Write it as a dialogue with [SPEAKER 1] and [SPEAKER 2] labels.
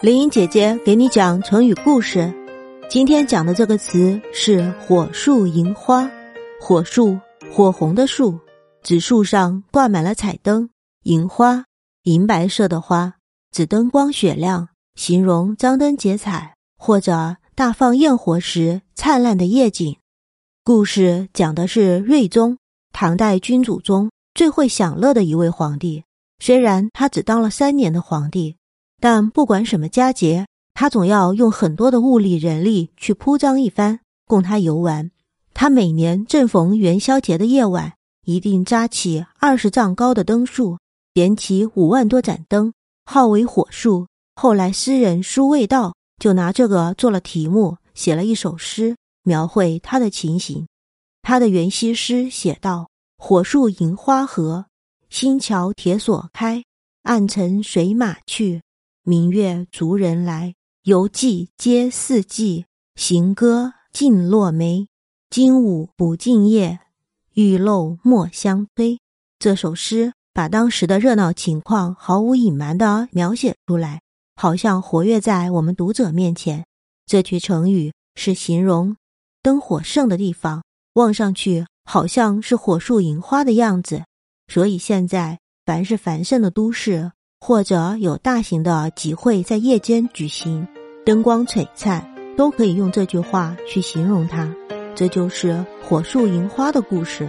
[SPEAKER 1] 林英姐姐给你讲成语故事。今天讲的这个词是“火树银花”。火树，火红的树，指树上挂满了彩灯。银花，银白色的花，指灯光雪亮，形容张灯结彩或者大放焰火时灿烂的夜景。故事讲的是睿宗，唐代君主中最会享乐的一位皇帝。虽然他只当了三年的皇帝。但不管什么佳节，他总要用很多的物力人力去铺张一番，供他游玩。他每年正逢元宵节的夜晚，一定扎起二十丈高的灯树，点起五万多盏灯，号为火树。后来诗人苏味道就拿这个做了题目，写了一首诗，描绘他的情形。他的元夕诗写道：“火树银花合，新桥铁锁开，暗尘随马去。”明月逐人来，游记皆四季。行歌尽落梅，金舞不尽夜。玉漏莫相推。这首诗把当时的热闹情况毫无隐瞒地描写出来，好像活跃在我们读者面前。这句成语是形容灯火盛的地方，望上去好像是火树银花的样子。所以现在凡是繁盛的都市。或者有大型的集会在夜间举行，灯光璀璨，都可以用这句话去形容它。这就是火树银花的故事。